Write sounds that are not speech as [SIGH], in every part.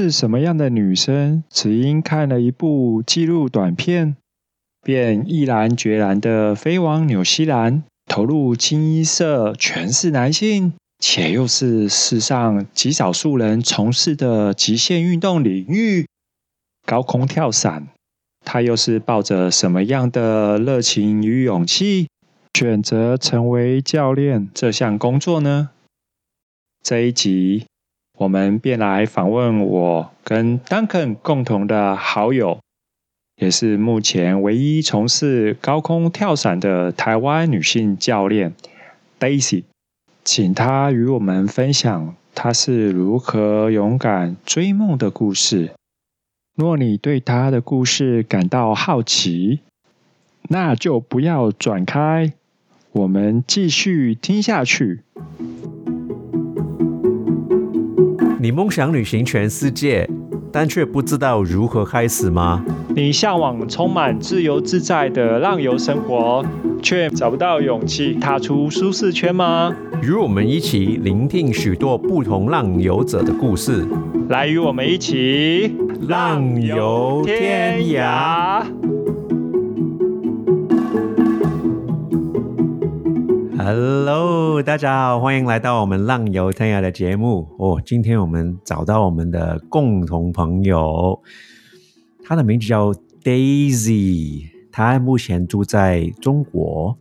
是什么样的女生，只因看了一部纪录短片，便毅然决然的飞往纽西兰，投入清一色全是男性，且又是世上极少数人从事的极限运动领域——高空跳伞。她又是抱着什么样的热情与勇气，选择成为教练这项工作呢？这一集。我们便来访问我跟 Duncan 共同的好友，也是目前唯一从事高空跳伞的台湾女性教练 Daisy，请她与我们分享她是如何勇敢追梦的故事。若你对她的故事感到好奇，那就不要转开，我们继续听下去。你梦想旅行全世界，但却不知道如何开始吗？你向往充满自由自在的浪游生活，却找不到勇气踏出舒适圈吗？与我们一起聆听许多不同浪游者的故事，来与我们一起浪游天涯。Hello，大家好，欢迎来到我们浪游天涯的节目哦。今天我们找到我们的共同朋友，他的名字叫 Daisy，他目前住在中国，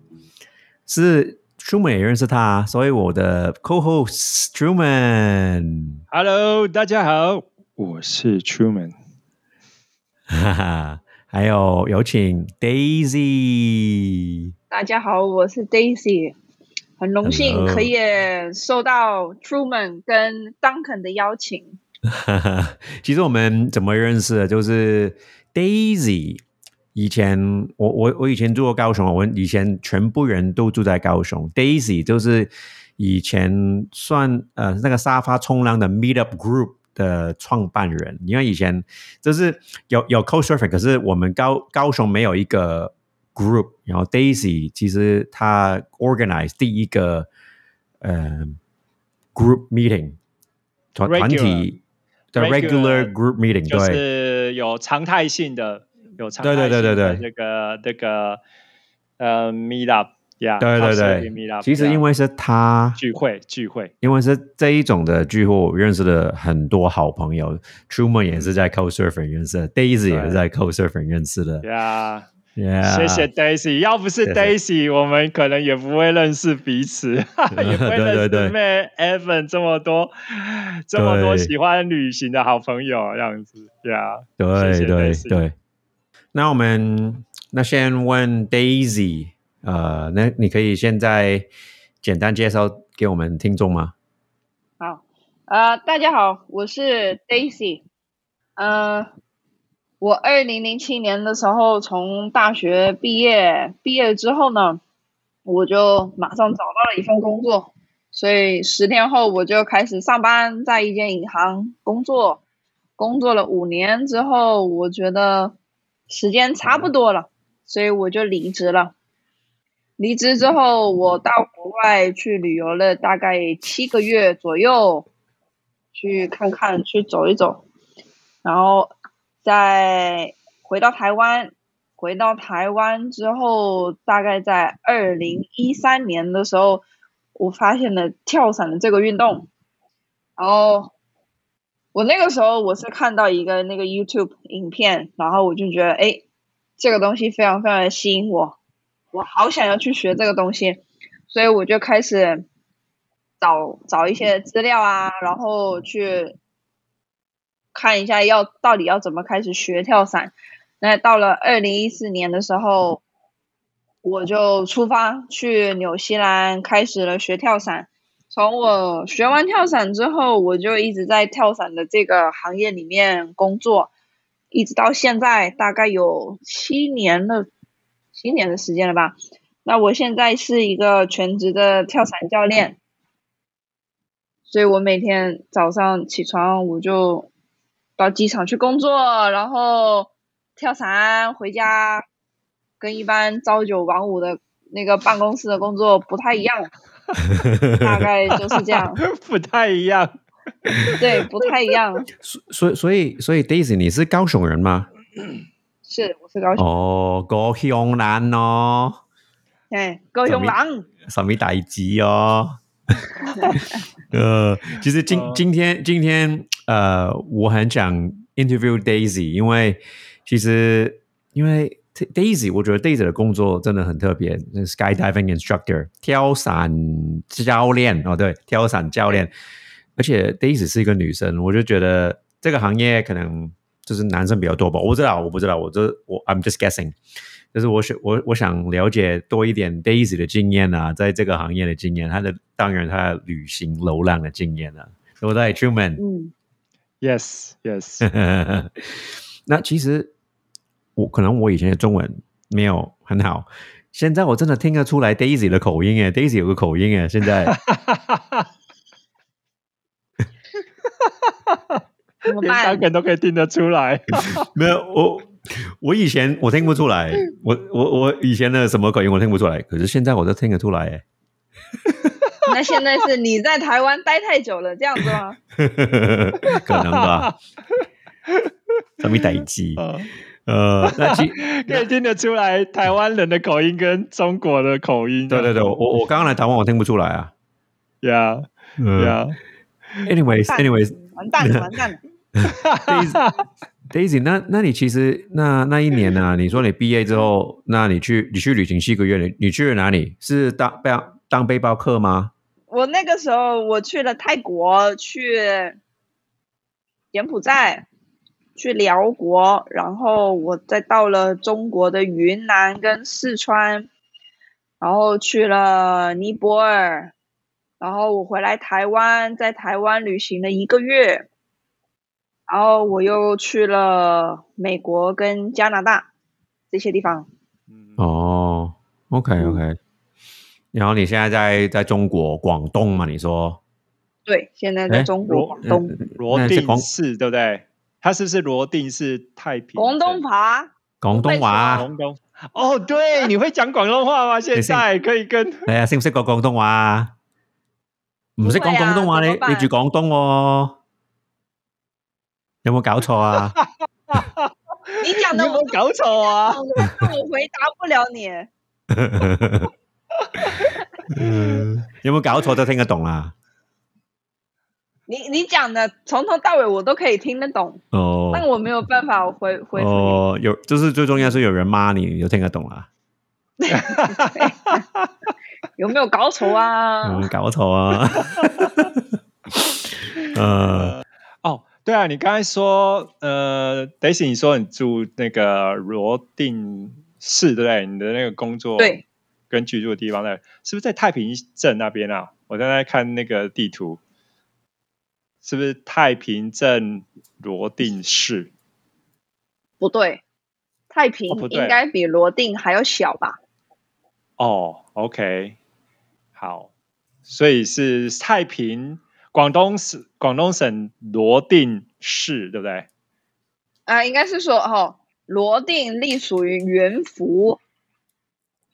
是 Truman 也认识他，所以我的 Co-host Truman。Hello，大家好，我是 Truman。哈哈，还有有请 Daisy。大家好，我是 Daisy。很荣幸可以受到 Truman 跟 Duncan 的邀请。[LAUGHS] 其实我们怎么认识的？就是 Daisy 以前，我我我以前住过高雄，我们以前全部人都住在高雄。Daisy 就是以前算呃那个沙发冲浪的 Meetup Group 的创办人。因为以前就是有有 Co Surfing，可是我们高高雄没有一个。Group，然后 Daisy 其实他 organize 第一个呃 group meeting 团团体的 regular group meeting，就是有常态性的，有常态性的那个那个呃 meet up，呀，对对对 up。其实因为是他聚会聚会，因为是这一种的聚会，我认识了很多好朋友，Truman 也是在 Co Surfing 认识的，Daisy 也是在 Co Surfing 认识的，呀。谢谢 Daisy，要不是 Daisy，我们可能也不会认识彼此，[LAUGHS] 也不会认识妹 Evan 这么多这么多喜欢旅行的好朋友这样子，对啊，对对对。那我们那先问 Daisy，呃，那你可以现在简单介绍给我们听众吗？好，呃，大家好，我是 Daisy，呃。我二零零七年的时候从大学毕业，毕业之后呢，我就马上找到了一份工作，所以十天后我就开始上班，在一间银行工作，工作了五年之后，我觉得时间差不多了，所以我就离职了。离职之后，我到国外去旅游了大概七个月左右，去看看，去走一走，然后。在回到台湾，回到台湾之后，大概在二零一三年的时候，我发现了跳伞的这个运动。然后我那个时候我是看到一个那个 YouTube 影片，然后我就觉得，哎，这个东西非常非常的吸引我，我好想要去学这个东西，所以我就开始找找一些资料啊，然后去。看一下要到底要怎么开始学跳伞。那到了二零一四年的时候，我就出发去纽西兰开始了学跳伞。从我学完跳伞之后，我就一直在跳伞的这个行业里面工作，一直到现在大概有七年了，七年的时间了吧。那我现在是一个全职的跳伞教练，所以我每天早上起床我就。到机场去工作，然后跳伞回家，跟一般朝九晚五的那个办公室的工作不太一样，[LAUGHS] 大概就是这样。[LAUGHS] 不太一样。对，不太一样。[LAUGHS] 所所以所以所以 Daisy 你是高雄人吗？是，我是高雄，哦，高雄人哦，哎，高雄人。什么大吉哦？呃，其实今今天今天呃，我很想 interview Daisy，因为其实因为 Daisy，我觉得 Daisy 的工作真的很特别，skydiving instructor，跳伞教练哦，对，跳伞教练，而且 Daisy 是一个女生，我就觉得这个行业可能就是男生比较多吧，我不知道，我不知道，我这我 I'm just guessing。就是我想我我想了解多一点 Daisy 的经验啊，在这个行业的经验，他的当然他的旅行流浪的经验啊，对不对？Truman，嗯，Yes Yes。[LAUGHS] 那其实我可能我以前的中文没有很好，现在我真的听得出来 Daisy 的口音哎，Daisy 有个口音哎，现在，连大人都可以听得出来，[LAUGHS] 没有我。我以前我听不出来，我我我以前的什么口音我听不出来，可是现在我都听得出来哎。那现在是你在台湾待太久了，这样子吗？[LAUGHS] 可能吧。什么待机？[LAUGHS] 呃，那其 [LAUGHS] 可以听得出来台湾人的口音跟中国的口音。对对对，我我刚刚来台湾，我听不出来啊。Yeah, yeah. Anyways, anyways，完蛋了，完蛋了。Daisy，那那你其实那那一年呢？你说你毕业之后，那你去你去旅行七个月，你你去了哪里？是当背当背包客吗？我那个时候我去了泰国，去柬埔寨，去辽国，然后我再到了中国的云南跟四川，然后去了尼泊尔，然后我回来台湾，在台湾旅行了一个月。然后我又去了美国跟加拿大这些地方。哦，OK OK。然后你现在在在中国广东嘛？你说？对，现在在中国广东罗定市，对不对？他是不是罗定市太平？广东话。广东话。广东。哦，对，[LAUGHS] 你会讲广东话吗？现在可以跟。哎呀，识唔识讲广东话？唔识讲广东话，你你住广东哦。有冇搞错啊？[LAUGHS] 你讲的有冇搞错啊？我回答不了你。[LAUGHS] 嗯，有冇搞错都听得懂啦？你你讲的从头到尾我都可以听得懂哦，但我没有办法回回哦，有就是最重要是有人骂你，你就听得懂啦。[LAUGHS] 有没有搞错啊？有搞错啊？呃。哦对啊，你刚才说，呃，Daisy，你说你住那个罗定市，对不对？你的那个工作对，跟居住的地方在是不是在太平镇那边啊？我刚才看那个地图，是不是太平镇罗定市？不对，太平应该比罗定还要小吧？哦，OK，好，所以是太平。广东省广东省罗定市，对不对？啊，应该是说哦，罗定隶属于元福，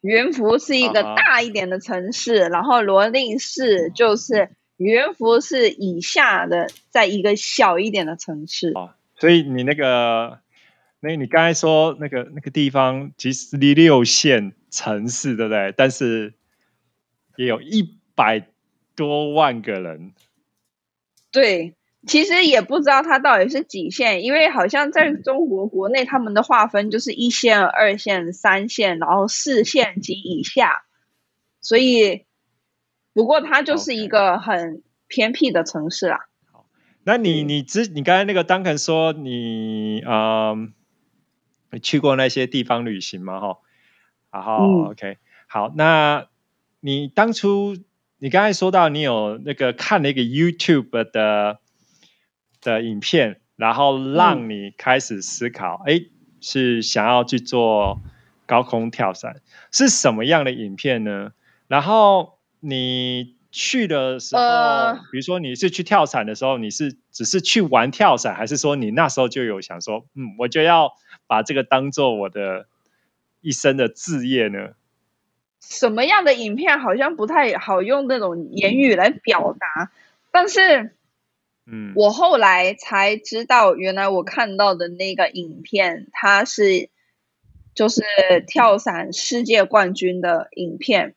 元福是一个大一点的城市，然后罗定市就是元福市以下的，在一个小一点的城市。啊，所以你那个，那你刚才说那个那个地方其实离六线城市，对不对？但是也有一百多万个人。对，其实也不知道它到底是几线，因为好像在中国国内他们的划分就是一线、二线、三线，然后四线及以下。所以，不过它就是一个很偏僻的城市啦。好，那你你之你刚才那个 Duncan 说你嗯去过那些地方旅行吗？哈，然后 OK，好，那你当初。你刚才说到你有那个看了一个 YouTube 的的影片，然后让你开始思考，哎，是想要去做高空跳伞，是什么样的影片呢？然后你去的时候，比如说你是去跳伞的时候，你是只是去玩跳伞，还是说你那时候就有想说，嗯，我就要把这个当做我的一生的志业呢？什么样的影片好像不太好用那种言语来表达，但是嗯，我后来才知道，原来我看到的那个影片，它是就是跳伞世界冠军的影片。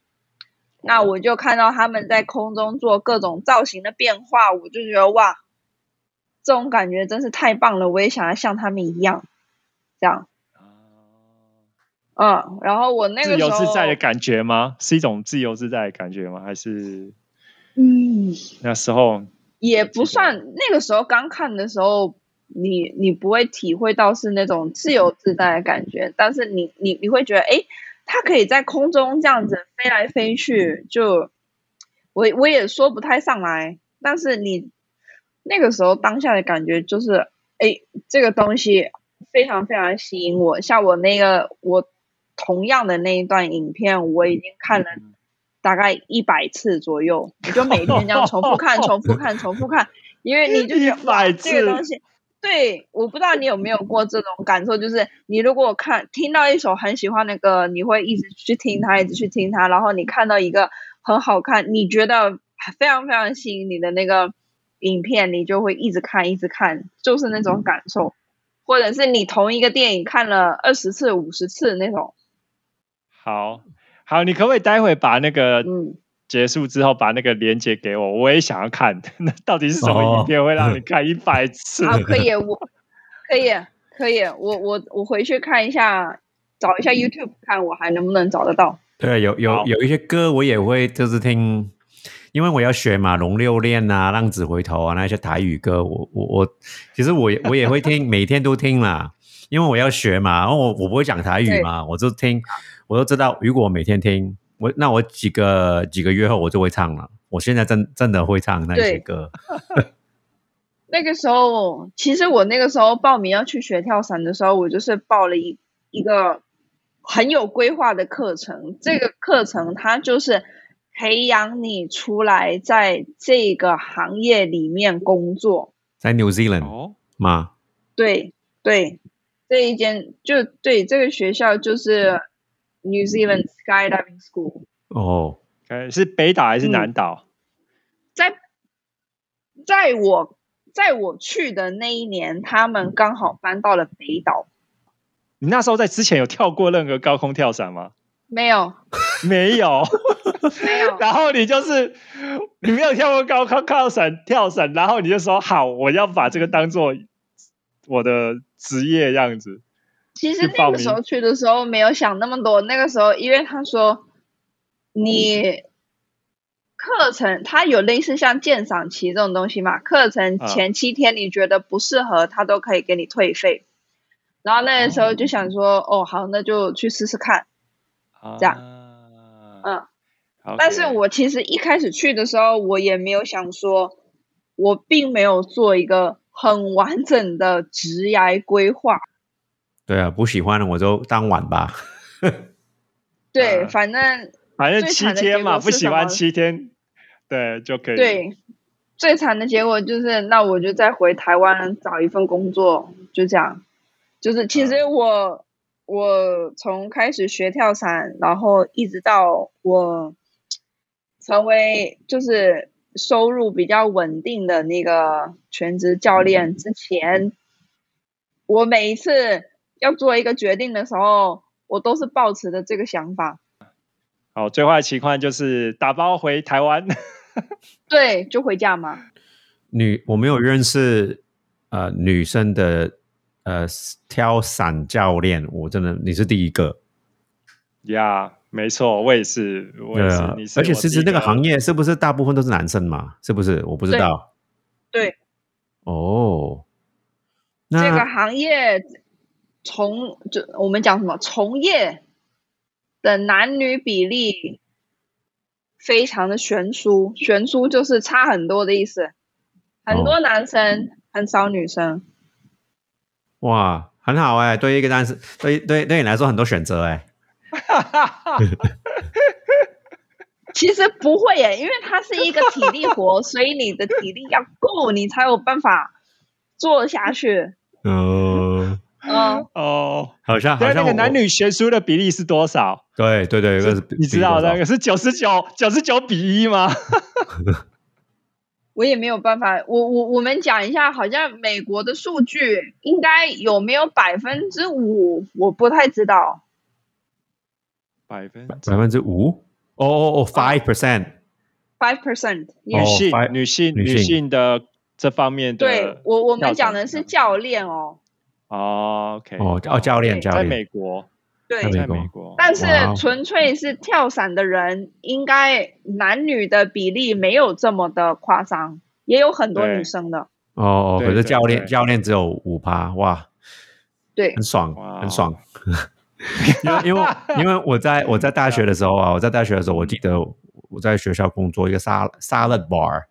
那我就看到他们在空中做各种造型的变化，我就觉得哇，这种感觉真是太棒了！我也想要像他们一样，这样。嗯，然后我那个自由自在的感觉吗？是一种自由自在的感觉吗？还是嗯，那时候也不算。那个时候刚看的时候，你你不会体会到是那种自由自在的感觉，但是你你你会觉得，哎，它可以在空中这样子飞来飞去，就我我也说不太上来，但是你那个时候当下的感觉就是，哎，这个东西非常非常吸引我。像我那个我同样的那一段影片，我已经看了大概一百次左右，你就每天这样重复看、[LAUGHS] 重复看、重复看，因为你就觉得 [LAUGHS] 哇，100这个东西。对，我不知道你有没有过这种感受，就是你如果看听到一首很喜欢的歌，你会一直去听它，一直去听它，然后你看到一个很好看，你觉得非常非常吸引你的那个影片，你就会一直看，一直看，就是那种感受，或者是你同一个电影看了二十次、五十次那种，好好，你可不可以待会把那个嗯，结束之后把那个链接给我？我也想要看，[LAUGHS] 那到底是什么哦影片会让你看一百次？好，可以，我可以，可以，我我我回去看一下，找一下 YouTube 看我还能不能找得到。对，有有有一些歌我也会就是听，因为我要学嘛，《龙六恋》啊，《浪子回头》啊，那些台语歌，我我我，其实我也我也会听，[LAUGHS] 每天都听啦，因为我要学嘛，然后我我不会讲台语嘛，我就听，我都知道，如果我每天听，我那我几个几个月后我就会唱了，我现在真真的会唱那些歌 [LAUGHS] [LAUGHS] 那个时候，其实我那个时候报名要去学跳伞的时候，我就是报了一一个很有规划的课程。这个课程它就是培养你出来在这个行业里面工作。在 New Zealand 哦，吗？对对，这一间就对这个学校就是 New Zealand Skydiving School，哦，呃是北岛还是南岛？在在我在我去的那一年，他们刚好搬到了北岛。你那时候在之前有跳过任何高空跳伞吗？没有，没有。没有，[LAUGHS] 然后你就是你没有跳过高空跳伞，跳伞，然后你就说好，我要把这个当做我的职业样子。其实那个时候去的时候没有想那么多。那个时候，因为他说你课程他有类似像鉴赏期这种东西嘛，课程啊前七天你觉得不适合，他都可以给你退费。然后那个时候就想说，哦，好，那就去试试看。这样啊，嗯，但是我其实一开始去的时候，我也没有想说，我并没有做一个很完整的职涯规划。对啊，不喜欢的我就当晚吧。[LAUGHS] 对，啊反正反正七天嘛，不喜欢七天，对就可以。，对，最惨的结果就是，那我就再回台湾找一份工作，就这样。就是其实我、我从开始学跳伞，然后一直到我成为就是收入比较稳定的那个全职教练之前，我每一次要做一个决定的时候，我都是抱持的这个想法。好，最坏的情况就是打包回台湾。[LAUGHS] 对，就回家嘛。女我没有认识呃女生的呃跳伞教练，我真的你是第一个。呀没错，我也是，我也是。对啊你是而且其实那个行业，是不是大部分都是男生嘛？是不是？我不知道。对。哦。这个那行业从就我们讲什么从业的男女比例非常的悬殊，悬殊就是差很多的意思，很多男生、很少女生。哇，很好哎、对一个单身，对对对你来说很多选择哎、[LAUGHS] 其实不会耶，因为它是一个体力活，所以你的体力要够，你才有办法做下去。嗯，[LAUGHS] 嗯，哦，好像好对，像我那个男女悬殊的比例是多少？对对对，你知道那的个是九十九九十九比一吗？[LAUGHS] 我也没有办法。我我我们讲一下，好像美国的数据应该有没有百分之五，我不太知道。百分百分之五？哦哦哦，five percent。Five percent，女哦性、女性、女性的这方面的，对我我们讲的是教练哦，哦，OK，哦哦，教练在教练，美国，对。在，美美国，但是纯粹是跳伞的人，应该男女的比例没有这么的夸张，也有很多女生的。哦可是教练教练只有五趴，哇，对。很，爽，很爽。[LAUGHS] 因为因为因为我在我在大学的时候啊，我在大学的时候，我记得我在学校工作一个沙 salad bar，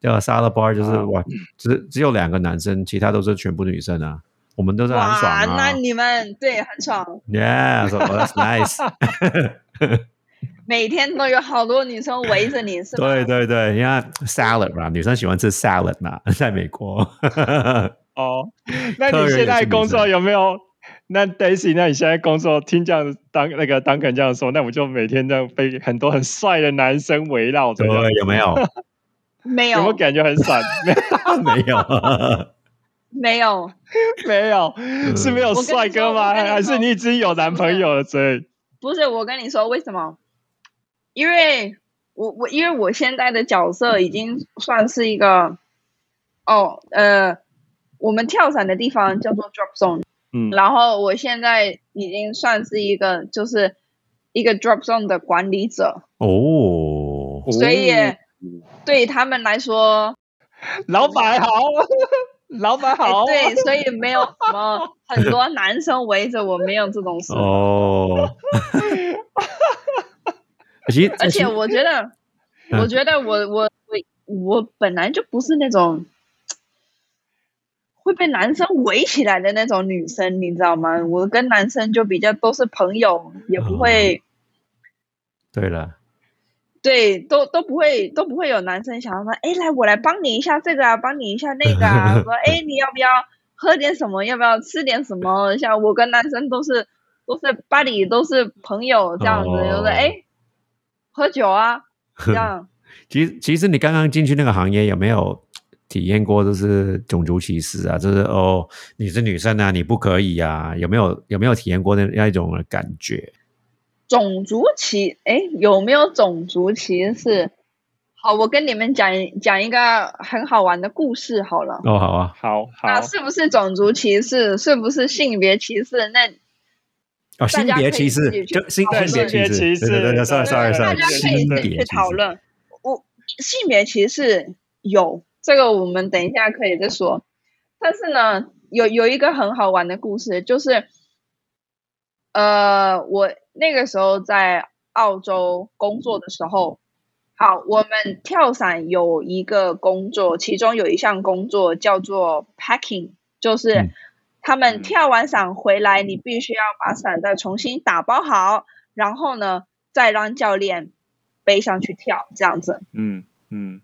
这个 salad bar 就是啊。哇，只只有两个男生，其他都是全部女生啊，我们都是很爽哇，啊那你们对很爽，，Yeah，so that's nice。[LAUGHS] 每天都有好多女生围着你，是吗？对对对，因为 salad 嘛，女生喜欢吃 salad 嘛，[LAUGHS] 在美国。哦，[LAUGHS] 那你现在工作有没有？那 Daisy，那你现在工作听这样当那个 Duncan 这样说，那我就每天这样被很多很帅的男生围绕着，对，有没有？没有没有有，感觉很爽？没没有。[LAUGHS] 没有，[LAUGHS] 没有，是没有帅哥吗？还是你已经有男朋友了？所以？不是我跟你说为什么？因为我我因为我现在的角色已经算是一个，哦呃，我们跳伞的地方叫做 drop zone，嗯，然后我现在已经算是一个就是一个 drop zone 的管理者，哦，所以对他们来说，老板好，老板好，哎对，所以没有什么 [LAUGHS] 很多男生围着我，没有这种事。哦，[LAUGHS] 其实而且我觉得，嗯。我觉得我我我我本来就不是那种会被男生围起来的那种女生，你知道吗？我跟男生就比较都是朋友，也不会、对了，对，都都不会都不会有男生想要说，哎，来我来帮你一下这个啊，帮你一下那个啊，说哎你要不要喝点什么？要不要吃点什么？像我跟男生都是都是 buddy，都是朋友这样子，哦就是哎喝酒啊 [LAUGHS] 这样。其实其实你刚刚进去那个行业有没有体验过就是种族歧视啊？就是哦，你是女生啊，你不可以啊？有没有有没有体验过那那一种的感觉？种族歧，哎，有没有种族歧视？好，我跟你们讲讲一个很好玩的故事好了。哦，好啊，好那好，是不是种族歧视？是不是性别歧视？那哦，性别歧视就性性别歧视，对对对大家可以自己去讨论。我性别歧视有这个，我们等一下可以再说。但是呢，有有一个很好玩的故事，就是呃，我那个时候在澳洲工作的时候，好，我们跳伞有一个工作，其中有一项工作叫做 packing，就是嗯他们嗯跳完伞回来，你必须要把伞再重新打包好，然后呢，再让教练背上去跳，这样子。嗯嗯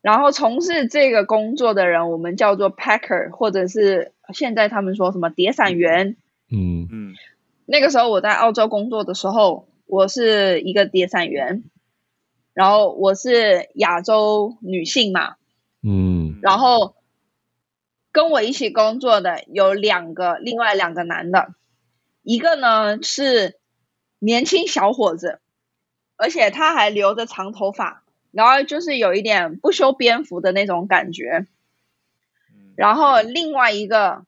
然后从事这个工作的人，我们叫做 packer，或者是现在他们说什么叠伞员。嗯嗯那个时候我在澳洲工作的时候，我是一个叠伞员，然后我是亚洲女性嘛，嗯然后跟我一起工作的有两个，另外两个男的，一个呢是年轻小伙子，而且他还留着长头发，然后就是有一点不修边幅的那种感觉。嗯然后另外一个，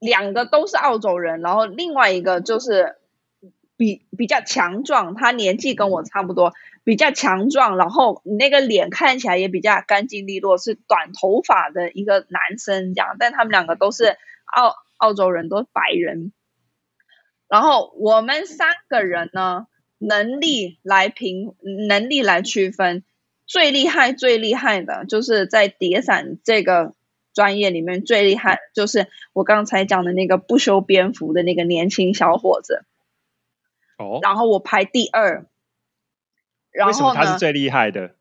两个都是澳洲人，然后另外一个就是比比较强壮，他年纪跟我差不多，比较强壮，然后那个脸看起来也比较干净利落，是短头发的一个男生这样，但他们两个都是澳澳洲人，都是白人。然后我们三个人呢，能力来评，能力来区分，最厉害最厉害的就是在叠伞这个专业里面最厉害，就是我刚才讲的那个不修边幅的那个年轻小伙子。哦，然后我排第二。然为什么后？他是最厉害的？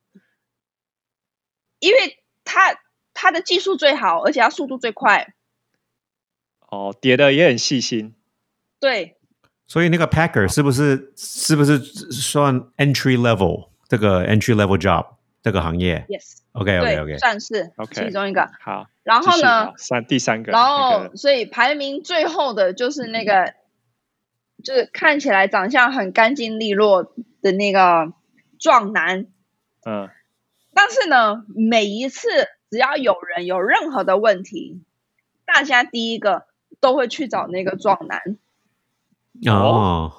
因为他他的技术最好，而且他速度最快。哦，叠的也很细心。对，所以那个 packer 是不是是不是算 entry level 这个 entry level job？这个行业。Yes，OK OK 对 OK，算是 OK 其中一个。好，然后呢三第三个，然那个后所以排名最后的就是那个，就是看起来长相很干净利落的那个壮男。嗯，但是呢，每一次只要有人有任何的问题，大家第一个都会去找那个壮男。哦，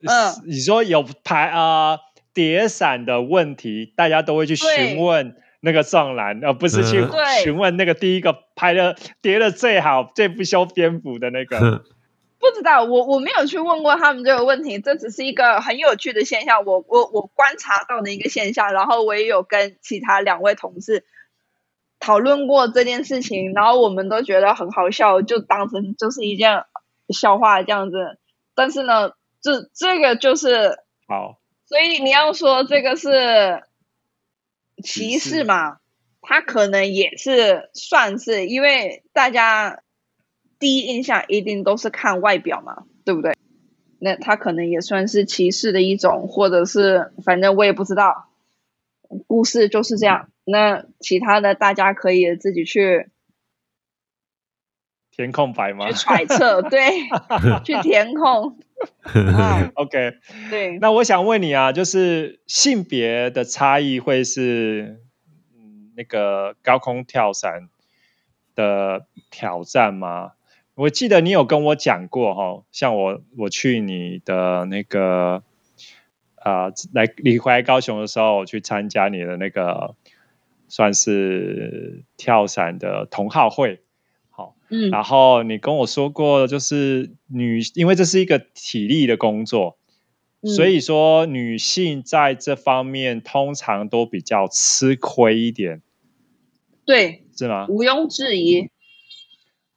嗯你说有排啊叠伞的问题，大家都会去询问那个撞篮，而不是去询问那个第一个拍的叠的最好、最不修边幅的那个。[LAUGHS] 不知道，我我没有去问过他们这个问题，这只是一个很有趣的现象，我我我观察到的一个现象，然后我也有跟其他两位同事讨论过这件事情，然后我们都觉得很好笑，就当成就是一件笑话这样子。但是呢，这这个就是，好，所以你要说这个是歧视嘛，他可能也是算是，因为大家第一印象一定都是看外表嘛，对不对？那他可能也算是歧视的一种，或者是反正我也不知道，故事就是这样。那其他的大家可以自己去填空白吗去揣测，对，[LAUGHS] 去填空。[LAUGHS] 啊，？OK，对，那我想问你啊，就是性别的差异会是嗯那个高空跳伞的挑战吗？我记得你有跟我讲过哈，像我我去你的那个啊、来你回来高雄的时候，我去参加你的那个算是跳伞的同好会，好，嗯，然后你跟我说过，就是女，因为这是一个体力的工作，嗯所以说女性在这方面通常都比较吃亏一点，对，是吗？毋庸置疑。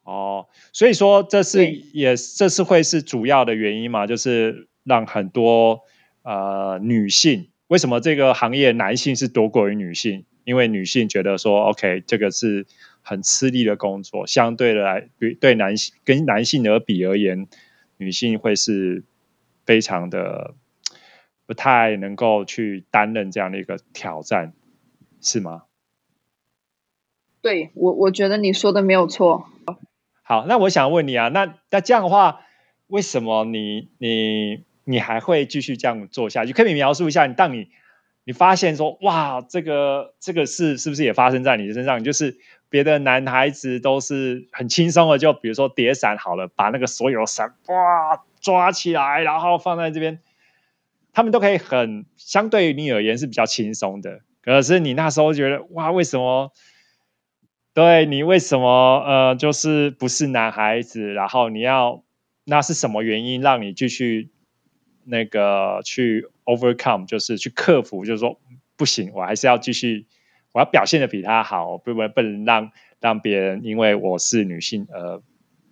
哦，所以说这是对也这是会是主要的原因嘛，就是让很多呃女性，为什么这个行业男性是多过于女性？因为女性觉得说，OK，这个是很吃力的工作，相对的来对对男性跟男性而比而言，女性会是非常的不太能够去担任这样的一个挑战，是吗？对我，我觉得你说的没有错。好，那我想问你啊，那那这样的话，为什么你你你还会继续这样做下去？可以描述一下，你当你你发现说，哇，这个这个事是不是也发生在你的身上？就是别的男孩子都是很轻松的，就比如说叠伞好了，把那个所有伞哇抓起来，然后放在这边，他们都可以很相对于你而言是比较轻松的。可是你那时候觉得，哇，为什么？对你为什么呃，就是不是男孩子，然后你要那是什么原因让你继续那个去 overcome，就是去克服，就是说不行，我还是要继续，我要表现的比他好，不不不能让让别人因为我是女性而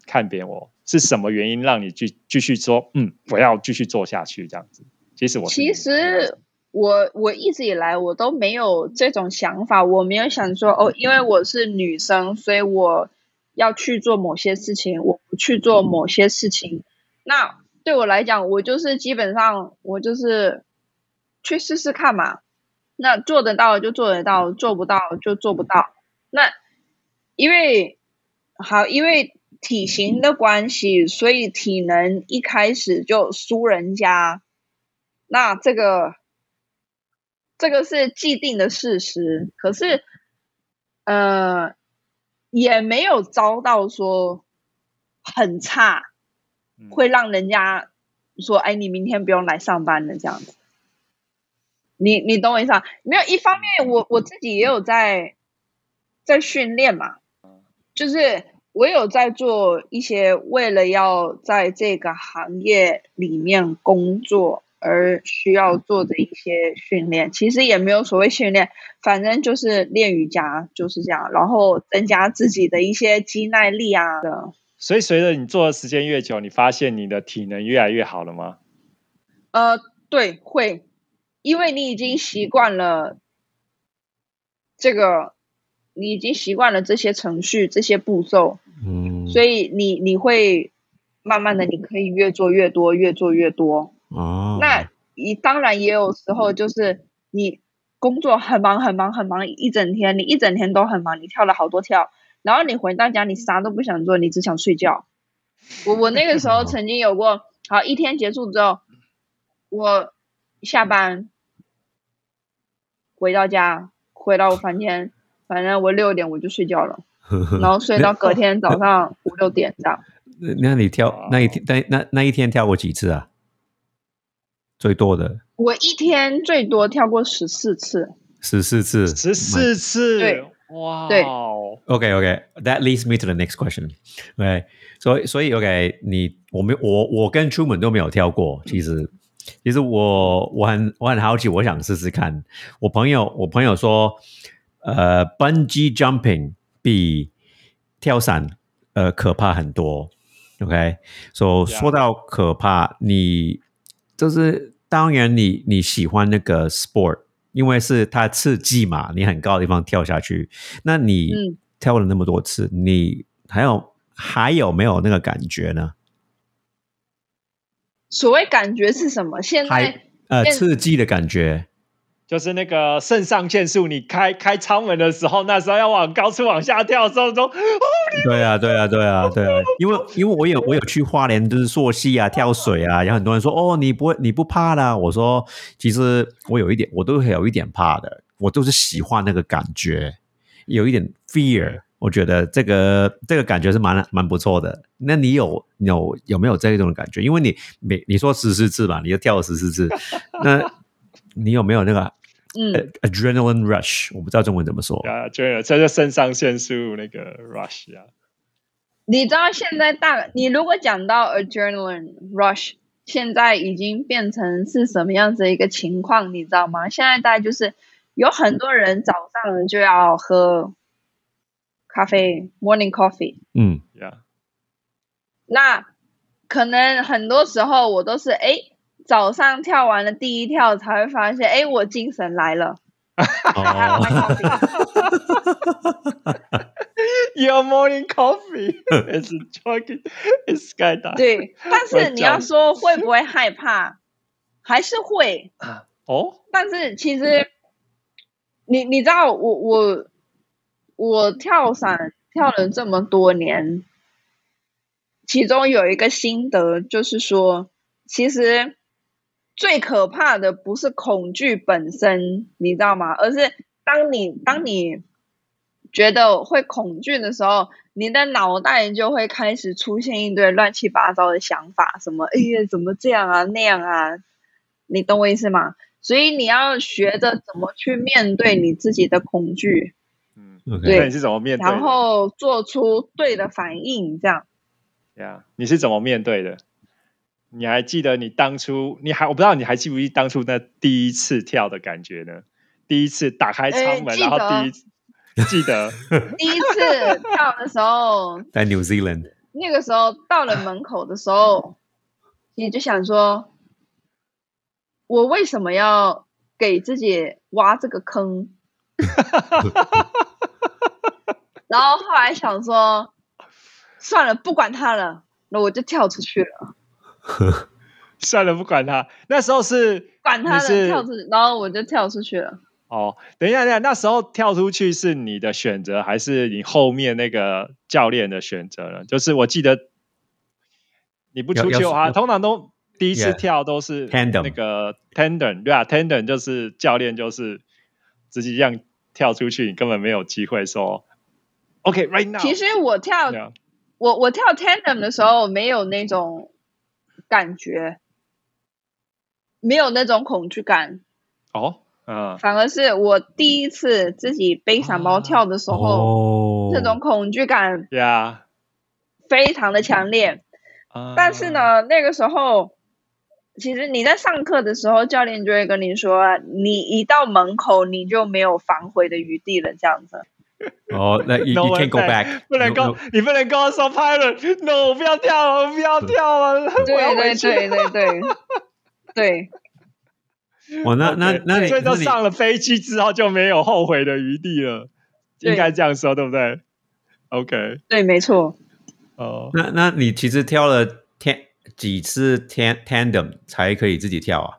看扁我，是什么原因让你继继续说嗯，我要继续做下去这样子？其实我其实我我一直以来我都没有这种想法，我没有想说哦，因为我是女生，所以我要去做某些事情，我不去做某些事情。那对我来讲，我就是基本上我就是去试试看嘛。那做得到就做得到，做不到就做不到。那因为好，因为体型的关系，所以体能一开始就输人家。那这个这个是既定的事实，可是呃也没有遭到说很差，嗯会让人家说哎你明天不用来上班了这样子。你你懂我意思啊？没有，一方面我我自己也有在在训练嘛，就是我有在做一些为了要在这个行业里面工作而需要做的一些训练。其实也没有所谓训练，反正就是练瑜伽就是这样，然后增加自己的一些肌耐力啊的。所以随着你做的时间越久，你发现你的体能越来越好了吗？呃，对，会，因为你已经习惯了这个，你已经习惯了这些程序、这些步骤，嗯，所以你你会慢慢的，你可以越做越多，越做越多。哦，那你当然也有时候就是你工作很忙很忙很忙一整天，你一整天都很忙，你跳了好多跳，然后你回到家你啥都不想做，你只想睡觉。我我那个时候曾经有过，好一天结束之后，我下班回到家，回到我房间，反正我六点我就睡觉了，[LAUGHS] 然后睡到隔天早上五六点这样。[LAUGHS] 那你跳那一天那那那一天跳过几次啊？最多的我一天最多跳过十四次，十四次，十四次，对哇，对 OK OK，that leads me to the next question。对，所以所以 OK，你我们我我跟出门都没有跳过，其实其实我我很我很好奇，我想试试看。我朋友我朋友说，呃，bungee jumping 比跳伞呃可怕很多。OK，所、so, Yeah. 说到可怕，你就是当然你你喜欢那个 sport，因为是它刺激嘛，你很高的地方跳下去。那你嗯跳了那么多次，你还有还有没有那个感觉呢？所谓感觉是什么？现在呃刺激的感觉，就是那个肾上腺素，你开开舱门的时候，那时候要往高处往下跳的时候，都对啊，对啊，对啊，对啊，因为因为我有我有去花莲，就是溯溪啊、跳水啊，然后很多人说哦，你不会你不怕啦，我说其实我有一点，我都会有一点怕的，我都是喜欢那个感觉，有一点 fear，我觉得这个这个感觉是蛮蛮不错的。那你有有有没有这一种感觉？因为你每你说十四次吧，你就跳了十四次，[LAUGHS] 那你有没有那个嗯，呃 adrenaline rush？我不知道中文怎么说。啊，就这就肾上腺素那个 rush 啊，你知道现在大，你如果讲到 adrenaline rush，现在已经变成是什么样子的一个情况，你知道吗？现在大概就是有很多人早上就要喝咖啡 morning coffee，嗯，呀，那可能很多时候我都是哎早上跳完了第一跳才会发现，哎我精神来了，[LAUGHS] 哦。[LAUGHS] Your morning coffee [LAUGHS] is jogging, is skydiving。对，但是你要说会不会害怕，还是会，哦，但是其实，你你知道我我我跳伞跳了这么多年，其中有一个心得就是说，其实最可怕的不是恐惧本身，你知道吗？而是当你当你觉得会恐惧的时候，你的脑袋就会开始出现一堆乱七八糟的想法，什么哎呀怎么这样啊那样啊，你懂我意思吗？所以你要学着怎么去面对你自己的恐惧，对那你是怎么面对？然后做出对的反应，这样。呀你是怎么面对的？你还记得你当初，你还我不知道你还记不记得当初那第一次跳的感觉呢？第一次打开舱门，然后第一次记得，[LAUGHS] 第一次跳的时候，在 New Zealand，那个时候到了门口的时候，你就想说，我为什么要给自己挖这个坑？[LAUGHS] 然后后来想说，算了，不管他了，那我就跳出去了，[LAUGHS] 算了，不管他。那时候是管他了，跳出去，然后我就跳出去了。哦，等一下，等一下，那时候跳出去是你的选择，还是你后面那个教练的选择呢？就是我记得你不出去的话，通常都第一次跳都是那个 tandem，对啊，tandem 就是教练就是直接这样跳出去，你根本没有机会说 OK right now。其实我跳对啊我我跳 tandem 的时候没有那种感觉，没有那种恐惧感，哦，嗯，反而是我第一次自己背小猫跳的时候，哦，这种恐惧感呀，非常的强烈。啊但是，呢，那个时候其实你在上课的时候，教练就会跟你说，你一到门口你就没有反悔的余地了，这样子。[LAUGHS] 哦，那 [LAUGHS] you, No you can't go back，不能 no，你不能跟我说 pilot，no，不要跳了，不要跳了，我要对对回去。对对对。[LAUGHS] 对，哦，那那那你所以都上了飞机之后就没有后悔的余地了，对。应该这样说对不对？OK，对，没错。哦，那那你其实跳了 tan 几次 tan tandem 才可以自己跳啊？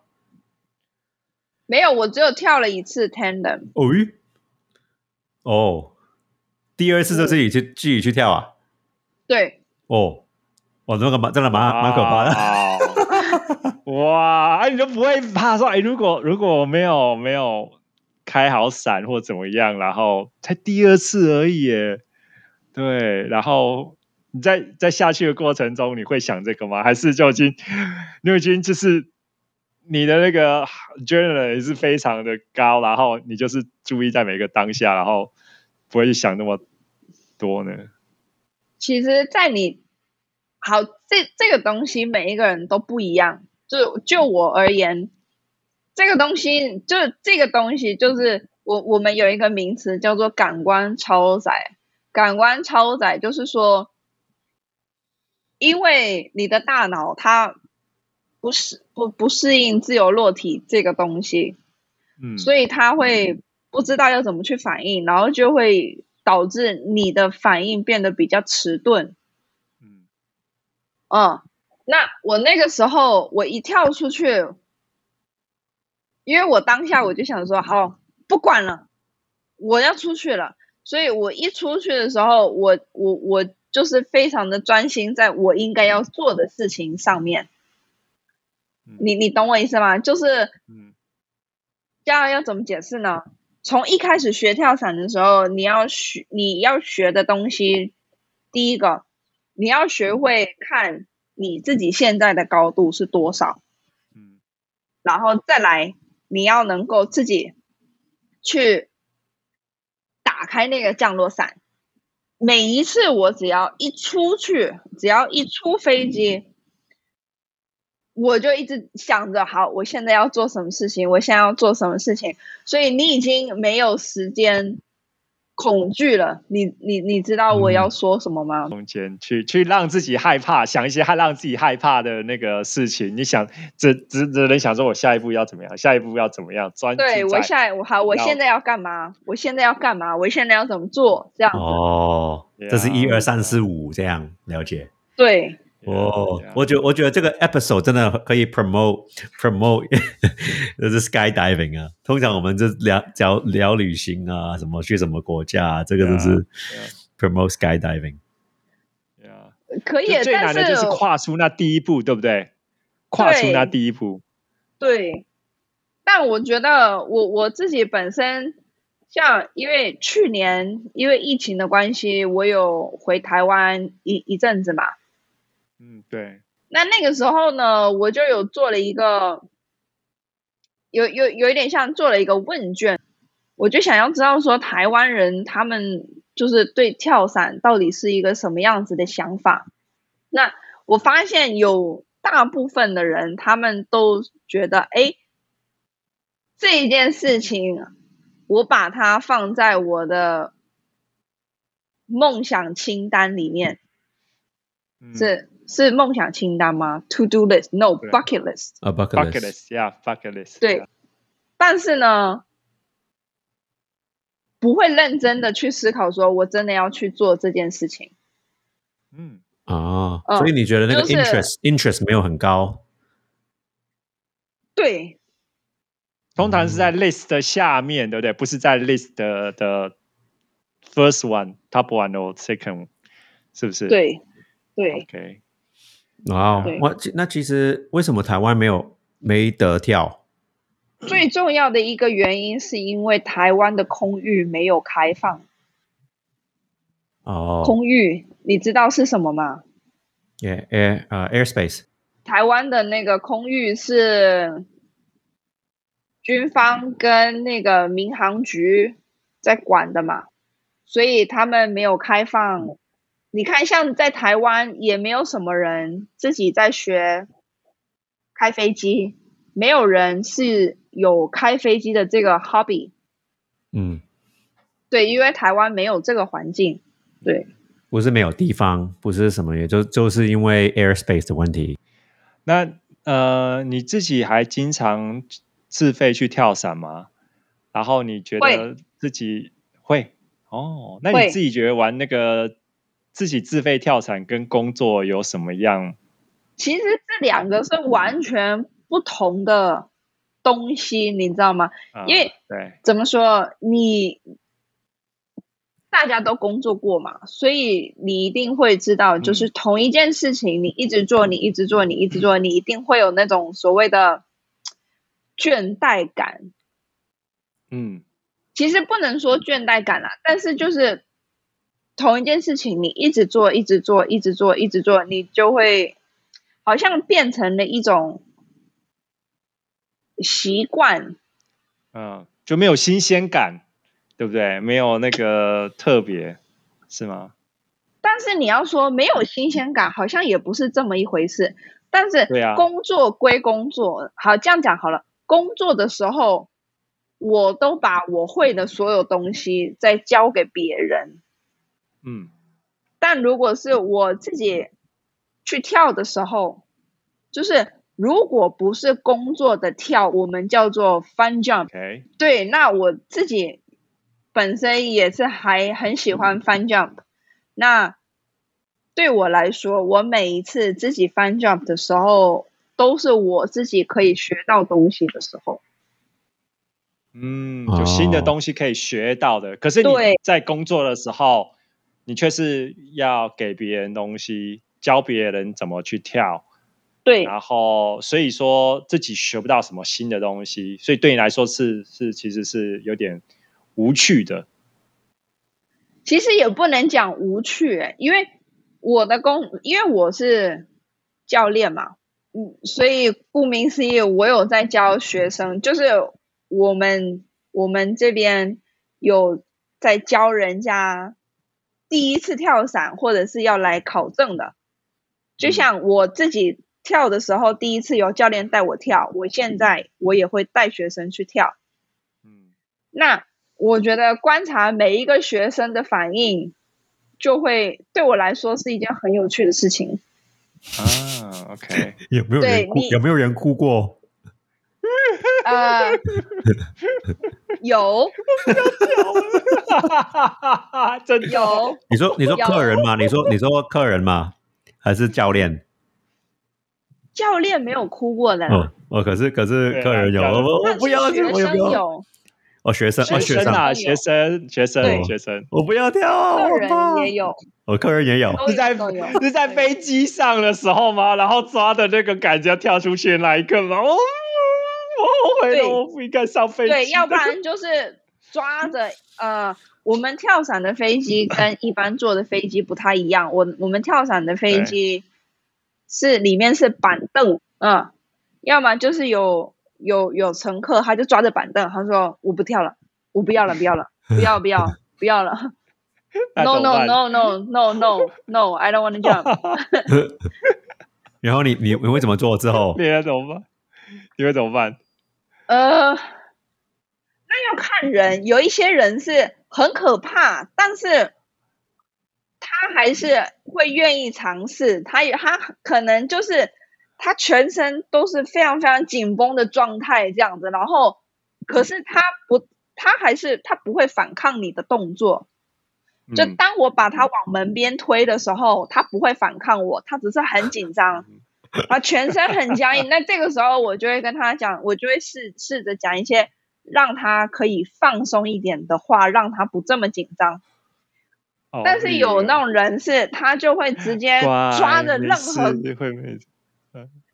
没有，我只有跳了一次 tandem。哦咦，哦，第二次就自己去自己去跳啊？对，哦，哇，那个蛮真的蛮蛮可怕的。的。哇，哎，[LAUGHS] 你就不会怕说，哎，如果如果没有没有开好伞或怎么样，然后才第二次而已，耶，对，然后你在在下去的过程中，你会想这个吗？还是就已经你已经就是你的那个 journal 也是非常的高，然后你就是注意在每个当下，然后不会去想那么多呢？其实，在你好这这个东西，每一个人都不一样。就就我而言，这个东西就这个东西，就是我我们有一个名词叫做感官超载。感官超载就是说，因为你的大脑它不适不不适应自由落体这个东西，嗯，所以他会不知道要怎么去反应，然后就会导致你的反应变得比较迟钝。嗯嗯，那我那个时候我一跳出去，因为我当下我就想说，好，不管了，我要出去了。所以我一出去的时候，我我我就是非常的专心在我应该要做的事情上面。你你懂我意思吗？就是，嗯，要要怎么解释呢？从一开始学跳伞的时候，你要学你要学的东西，第一个，你要学会看你自己现在的高度是多少，嗯，然后再来，你要能够自己去打开那个降落伞。每一次我只要一出去，只要一出飞机，我就一直想着，好，我现在要做什么事情，我现在要做什么事情。所以你已经没有时间恐惧了。你你你知道我要说什么吗？空间去去让自己害怕，想一些害让自己害怕的那个事情。你想，只只只能想说，我下一步要怎么样？下一步要怎么样？专对我在现在我好，我现在要干嘛？我现在要干嘛？我现在要怎么做？这样子，哦，这是一二三四五这样了解。对哦我觉我觉得这个 episode 真的可以 promote promote [LAUGHS] 就是 skydiving 啊。通常我们就聊聊聊旅行啊，什么去什么国家、啊，这个都是 promote skydiving。Yeah 可以，最难但的就是跨出那第一步，对不对？跨出那第一步，对，但我觉得我我自己本身，像因为去年因为疫情的关系，我有回台湾一一阵子嘛。嗯，对，那那个时候呢，我就有做了一个，有有有一点像做了一个问卷，我就想要知道说台湾人他们就是对跳伞到底是一个什么样子的想法。那我发现有大部分的人他们都觉得，哎，这一件事情我把它放在我的梦想清单里面。嗯是是梦想清单吗？To do list，no bucket list。啊 bucket bucket list，list，yeah，bucket list，对但是呢，不会认真的去思考，说我真的要去做这件事情。嗯，啊，嗯所以你觉得那个 interest interest 没有很高？对通常是在 list 的下面，对不对？不是在 list 的的 first one，top one or second，是不是？对对，，OK，哇对，我那其实为什么台湾没有没得跳？最重要的一个原因是因为台湾的空域没有开放。哦空域你知道是什么吗？，yeah air 呃 airspace 台湾的那个空域是军方跟那个民航局在管的嘛，所以他们没有开放。你看，像在台湾也没有什么人自己在学开飞机，没有人是有开飞机的这个 hobby。嗯，对，因为台湾没有这个环境。对，不是没有地方，不是什么，也就就是因为 airspace 的问题。那呃，你自己还经常自费去跳伞吗？然后你觉得自己会哦？那你自己觉得玩那个自己自费跳伞跟工作有什么样？其实这两个是完全不同的东西，你知道吗？啊因为对，怎么说，你大家都工作过嘛，所以你一定会知道，就是同一件事情，你一直做，你一直做，你一直做，你一定会有那种所谓的倦怠感。嗯其实不能说倦怠感啦，但是就是同一件事情，你一直做，一直做，一直做，一直做，你就会好像变成了一种习惯。嗯，就没有新鲜感，对不对？没有那个特别，是吗？但是你要说没有新鲜感，好像也不是这么一回事。但是工作归工作，好这样讲好了。工作的时候，我都把我会的所有东西再交给别人。嗯但如果是我自己去跳的时候，就是如果不是工作的跳，我们叫做 fun jump。对，那我自己本身也是还很喜欢 fun jump。那对我来说，我每一次自己 fun jump 的时候，都是我自己可以学到东西的时候。嗯，就新的哦东西可以学到的。可是你对在工作的时候，你却是要给别人东西，教别人怎么去跳，对，然后所以说自己学不到什么新的东西，所以对你来说是是其实是有点无趣的。其实也不能讲无趣、欸，因为我的工，因为我是教练嘛，嗯，所以顾名思义，我有在教学生，就是我们我们这边有在教人家第一次跳伞，或者是要来考证的，就像我自己跳的时候，第一次有教练带我跳，我现在我也会带学生去跳。嗯那我觉得观察每一个学生的反应，就会对我来说是一件很有趣的事情。啊，OK，[LAUGHS] 有没有人哭？你有没有人哭过？[LAUGHS] 呃，有 [LAUGHS] 真的有，你说你说有客人吗？你说你说客人吗？还是教练？教练没有哭过的啦，哦哦，可是可是客人有，我我不要，学生。有，哦，学生哦，学生，学生啊，学生学生对学生我不要跳啊，客人。也有，哦，客人也有。都是在有都有。是在飞机上的时候吗？然后抓的那个感觉跳出去的那一刻吗？哦，我后悔了，对我不应该上飞机。对，要不然就是抓着 [LAUGHS] 呃，我们跳伞的飞机跟一般坐的飞机不太一样。我我们跳伞的飞机是里面是板凳，嗯，要么就是有有有乘客，他就抓着板凳，他说我不跳了，我不要了，不要了，不要不要不要了。[LAUGHS] No no no no no no no, I don't want to jump. [LAUGHS] 然后你你你会怎么做之后？你会怎么办？你会怎么办？呃，那要看人，有一些人是很可怕，但是他还是会愿意尝试。他也他可能就是他全身都是非常非常紧绷的状态这样子，然后可是他不，他还是他不会反抗你的动作。就嗯当我把他往门边推的时候，他不会反抗我，他只是很紧张，啊，全身很僵硬。那这个时候，我就会跟他讲，我就会试试着讲一些让他可以放松一点的话，让他不这么紧张。哦但是有那种人是，他就会直接抓着任何，会没事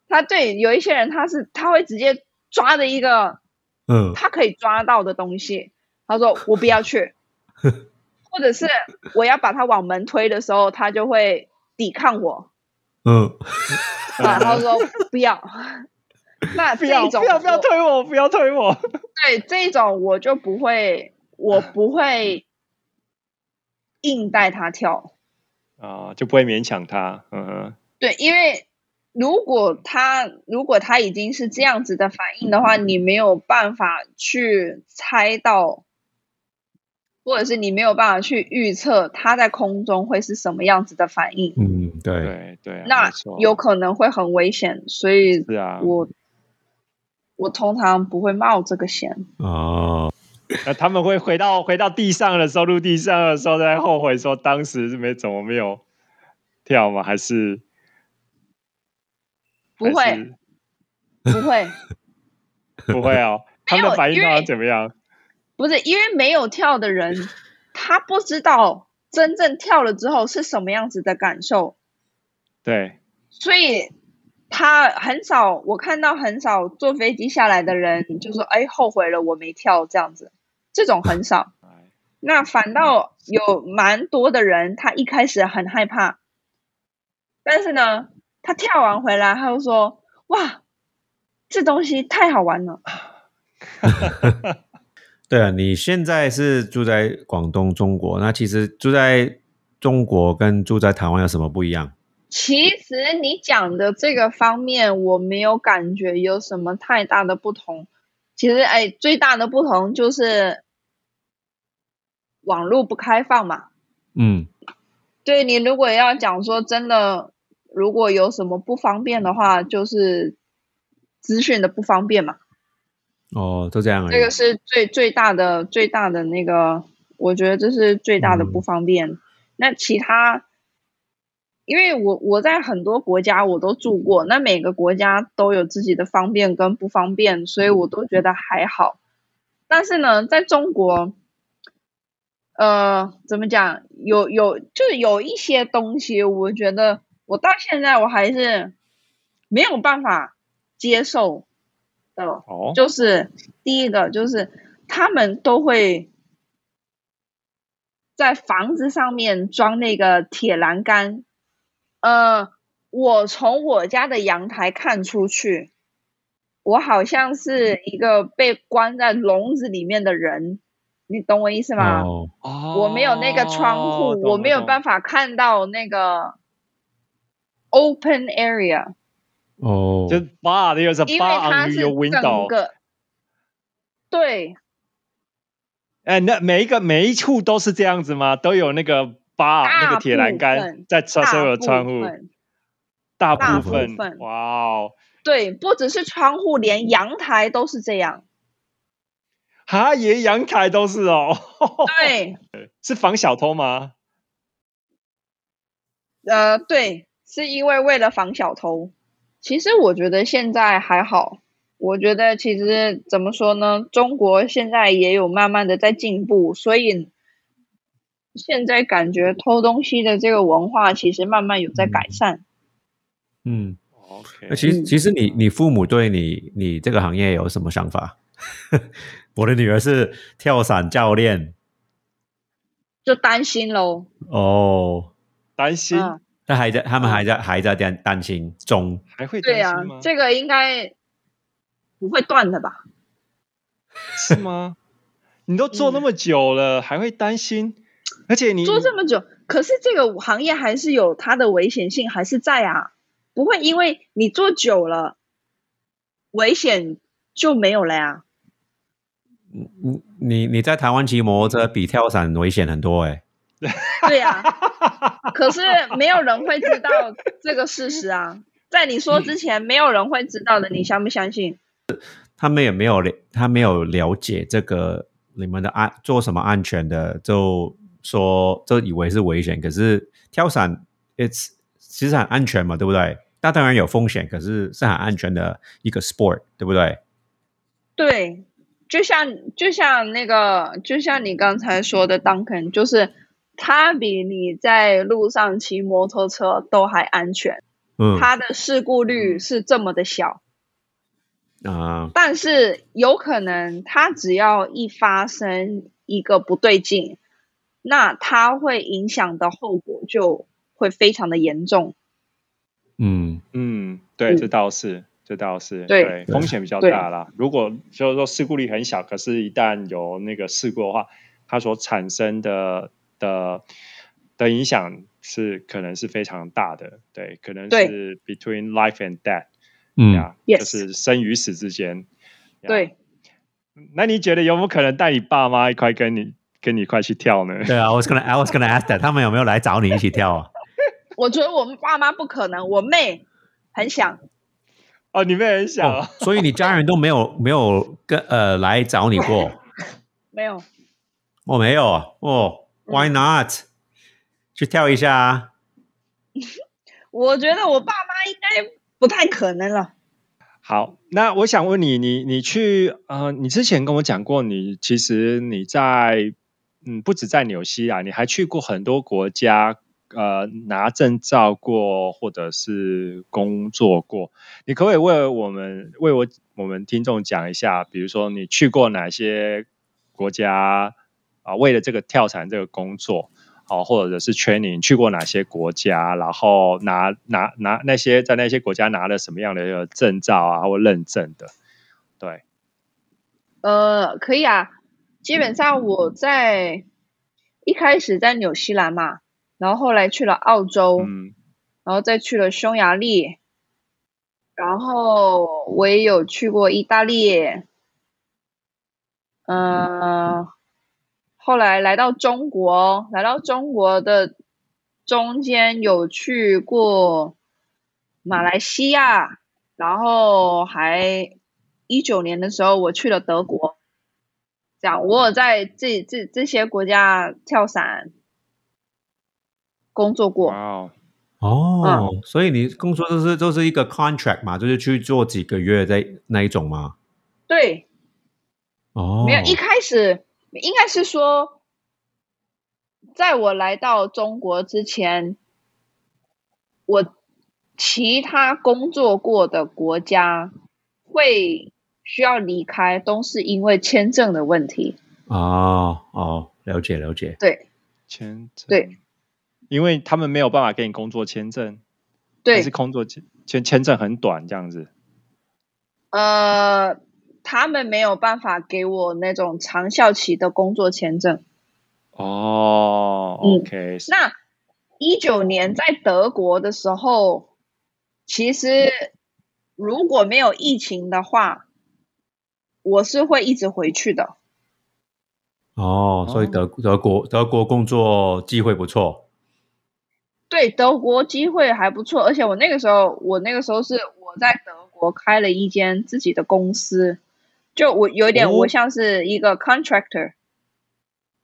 他对有一些人他是他会直接抓着一个嗯，他可以抓到的东西，他说我不要去，[LAUGHS] 或者是我要把他往门推的时候，他就会抵抗我，嗯，[LAUGHS] [LAUGHS] 啊，他说不要。那 [LAUGHS] 不要这种不要不要推我，不要推我。[LAUGHS] 对这种我就不会，我不会硬带他跳。啊，就不会勉强他。嗯哼，对，因为如果他如果他已经是这样子的反应的话，你没有办法去猜到，或者是你没有办法去预测它在空中会是什么样子的反应，嗯，对，对对啊，那有可能会很危险，所以是啊。我我通常不会冒这个险。哦，那他们会回到回到地上的时候，陆地上的时候，再后悔说当时是没怎么没有跳吗？还是不会，是不会，[LAUGHS] 不会哦，他们的反应通常怎么样？不是因为没有跳的人，他不知道真正跳了之后是什么样子的感受，对，所以他很少，我看到很少坐飞机下来的人就说：“哎，后悔了，我没跳。”这样子，这种很少。[LAUGHS] 那反倒有蛮多的人，他一开始很害怕，但是呢，他跳完回来，他就说：“哇，这东西太好玩了。”对啊，你现在是住在广东中国，那其实住在中国跟住在台湾有什么不一样？其实你讲的这个方面，我没有感觉有什么太大的不同。其实，哎，最大的不同就是。网络不开放嘛？嗯，对你如果要讲说真的，如果有什么不方便的话，就是资讯的不方便嘛。哦，都这样。这个是最最大的最大的那个，我觉得这是最大的不方便。那其他，因为我我在很多国家我都住过，那每个国家都有自己的方便跟不方便，所以我都觉得还好。但是呢，在中国。呃，怎么讲？有有，就是有一些东西，我觉得我到现在我还是没有办法接受的。哦，就是第一个，就是他们都会在房子上面装那个铁栏杆。呃，我从我家的阳台看出去，我好像是一个被关在笼子里面的人。你懂我意思吗？哦，我没有那个窗户，我没有办法看到那个 open area。哦，就 bar，there's a bar on your window。对。哎，那每一个每一处都是这样子吗？都有那个 bar 那个铁栏杆在所有的窗户。大部分。哇哦。对，不只是窗户，连阳台都是这样。哈，连阳台都是哦。对，[LAUGHS] 是防小偷吗？呃，对，是因为为了防小偷。其实我觉得现在还好。我觉得其实怎么说呢？中国现在也有慢慢的在进步，所以现在感觉偷东西的这个文化其实慢慢有在改善。嗯，OK。那其实，其实你你父母对你你这个行业有什么想法？[LAUGHS] 我的女儿是跳伞教练，就担心喽。哦，担心，那还在，他们还在，还在担担心中，还会对啊，这个应该不会断的吧？是吗？[LAUGHS] 你都做那么久了，还会担心？而且你做这么久，可是这个行业还是有它的危险性，还是在啊？不会因为你做久了，危险就没有了呀？你你你在台湾骑摩托车比跳伞危险很多哎，对呀，可是没有人会知道这个事实啊，在你说之前没有人会知道的，你相不相信？他们也没有了，他没有了解这个你们的安做什么安全的，就说就以为是危险，可是跳伞，it's 其实很安全嘛，对不对？那当然有风险，可是是很安全的一个 sport，对不对？对。就像就像那个，就像你刚才说的，Duncan，就是他比你在路上骑摩托车都还安全，嗯，他的事故率是这么的小啊，但是有可能它只要一发生一个不对劲，那它会影响的后果就会非常的严重。嗯嗯，对，这倒是。这倒是对风险比较大啦。如果就是说事故率很小，可是一旦有那个事故的话，它所产生的的的影响是可能是非常大的。对，可能是 between life and death，嗯，就是生与死之间。对，那你觉得有没有可能带你爸妈一块跟你跟你一块去跳呢？对啊，I was gonna I was gonna ask that，他们有没有来找你一起跳啊？[LAUGHS] 我觉得我们爸妈不可能，我妹很想。哦，你妹很小，[LAUGHS] 所以你家人都没有没有跟呃来找你过？[LAUGHS] 没有，我没有啊。哦，Why not？去跳一下啊！[LAUGHS] 我觉得我爸妈应该不太可能了。好，那我想问你，你你去呃，你之前跟我讲过，你其实你在嗯，不止在纽西兰，你还去过很多国家，呃，拿证照过，或者是工作过。你可不可以为我们为我我们听众讲一下，比如说你去过哪些国家啊？为了这个跳伞这个工作。好，或者是 training 去过哪些国家，然后拿拿拿那些在那些国家拿了什么样的一个证照啊，或认证的，对，呃，可以啊，基本上我在一开始在纽西兰嘛，然后后来去了澳洲，嗯，然后再去了匈牙利，然后我也有去过意大利，嗯。后来来到中国，来到中国的中间有去过马来西亚，然后还一九年的时候我去了德国，这样我有在这这这些国家跳伞工作过。哦，哦，所以你工作就是就是一个 contract 嘛，就是去做几个月在那一种吗？对。哦。没有一开始。应该是说，在我来到中国之前，我其他工作过的国家会需要离开，都是因为签证的问题。哦哦，了解了解。对，签证。对，因为他们没有办法给你工作签证。对，是工作签签签证很短这样子。呃。他们没有办法给我那种长效期的工作签证。哦，OK。那一九年在德国的时候，其实如果没有疫情的话，我是会一直回去的。哦，所以德德国德国工作机会不错。对，德国机会还不错，而且我那个时候，我那个时候是我在德国开了一间自己的公司。就我有点，我像是一个 contractor。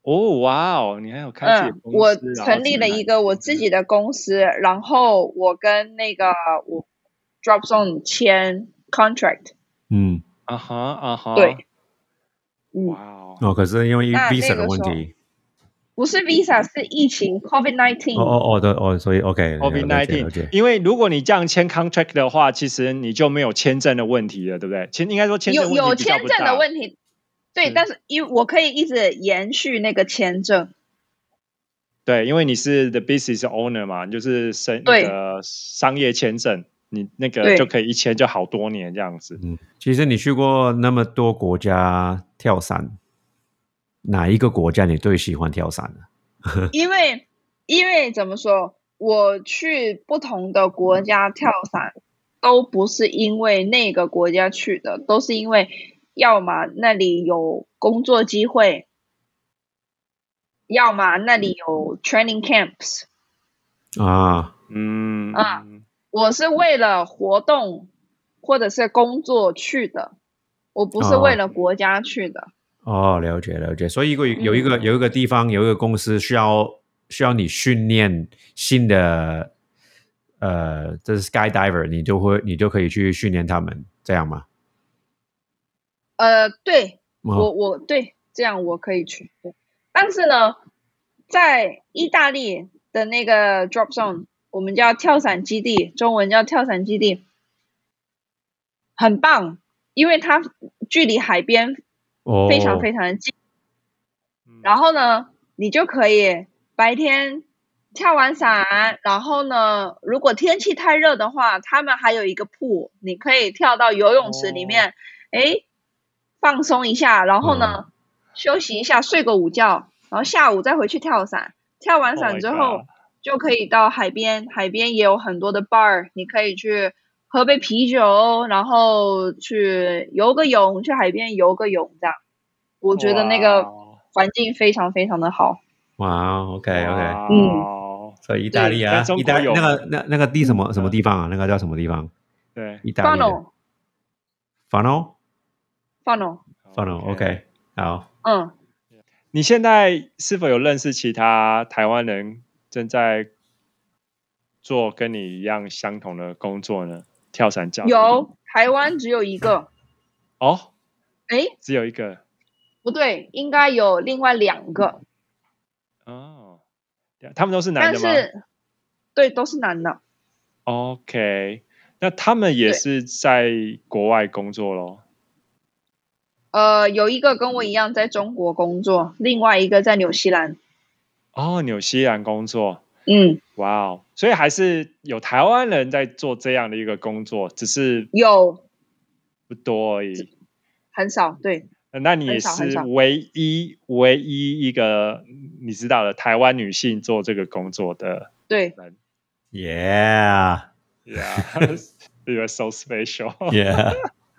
哦，哇哦，你还有开自己公司？我成立了一个我自己的公司，然后我跟那个我 Dropzone 签 contract。嗯，啊哈啊哈。对。哇哦。哦，可是因为 visa 的问题。不是 visa，是疫情 COVID nineteen。哦哦哦对哦，所以 OK COVID nineteen。因为如果你这样签 contract 的话，其实你就没有签证的问题了，对不对？签应该说签证有有签证的问题，对，但是因我可以一直延续那个签证。对，因为你是 the business owner 嘛，就是生那个商业签证，你那个就可以一签就好多年这样子。嗯，其实你去过那么多国家跳伞。哪一个国家你最喜欢跳伞呢？[LAUGHS] 因为，因为怎么说，我去不同的国家跳伞，都不是因为那个国家去的，都是因为要么那里有工作机会，要么那里有 training camps。啊，嗯啊，我是为了活动或者是工作去的，我不是为了国家去的。哦，了解了解，所以一个有一个有一个地方有一个公司需要需要你训练新的呃，这是 skydiver，你就会你就可以去训练他们，这样吗？呃，对我我对这样我可以去，对，但是呢，在意大利的那个 drop zone，我们叫跳伞基地，中文叫跳伞基地，很棒，因为它距离海边。非常非常的近，然后呢，你就可以白天跳完伞，然后呢，如果天气太热的话，他们还有一个铺，你可以跳到游泳池里面，哎，放松一下，然后呢，休息一下，睡个午觉，然后下午再回去跳伞。跳完伞之后，就可以到海边，海边也有很多的 bar，你可以去。喝杯啤酒，然后去游个泳，去海边游个泳，这样，我觉得那个环境非常非常的好。哇，OK OK，嗯，所以意大利啊，意大利那个那那个地什么什么地方啊？那个叫什么地方？对，意大利。Funnel，Funnel，Funnel，OK，好。嗯，你现在是否有认识其他台湾人正在做跟你一样相同的工作呢？跳伞教有台湾只有一个。哦，哎，只有一个。不对，应该有另外两个。哦，他们都是男的吗？但是，对，都是男的。OK，那他们也是在国外工作喽？呃，有一个跟我一样在中国工作，另外一个在纽西兰。哦，纽西兰工作。嗯，哇哦，所以还是有台湾人在做这样的一个工作，只是有不多而已，很少。对，那你也是唯一唯一一个你知道的台湾女性做这个工作的对人。Yeah，Yeah，You [LAUGHS] are so special。[LAUGHS] Yeah，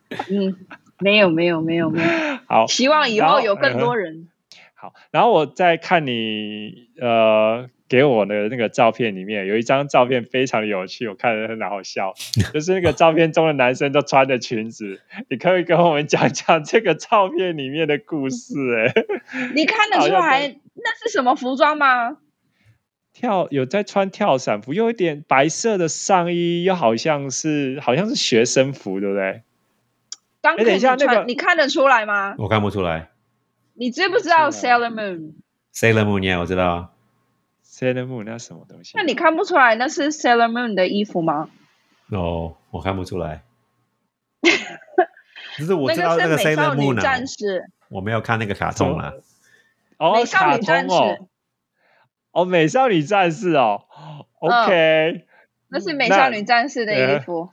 [LAUGHS] 嗯，没有没有没有没有。好，希望以后有更多人。好，然后我再看你呃给我的那个照片里面有一张照片非常的有趣，我看着很好笑，[LAUGHS] 就是那个照片中的男生都穿着裙子，你可以跟我们讲讲这个照片里面的故事？哎，[LAUGHS] 你看得出来那是什么服装吗？跳有在穿跳伞服，又一点白色的上衣，又好像是好像是学生服，对不对？哎，等一下，那个你看得出来吗？我看不出来。你知不知道 Sailor Moon？Sailor Moon 呀，我知道。Sailor Moon 那什么东西？那你看不出来那是 Sailor Moon 的衣服吗？哦，我看不出来。[LAUGHS] 就是我知道那个 Sailor Moon 战士。我没有看那个卡通了。哦，美少女战士。哦，美少女战士哦。OK。那是美少女战士的衣服。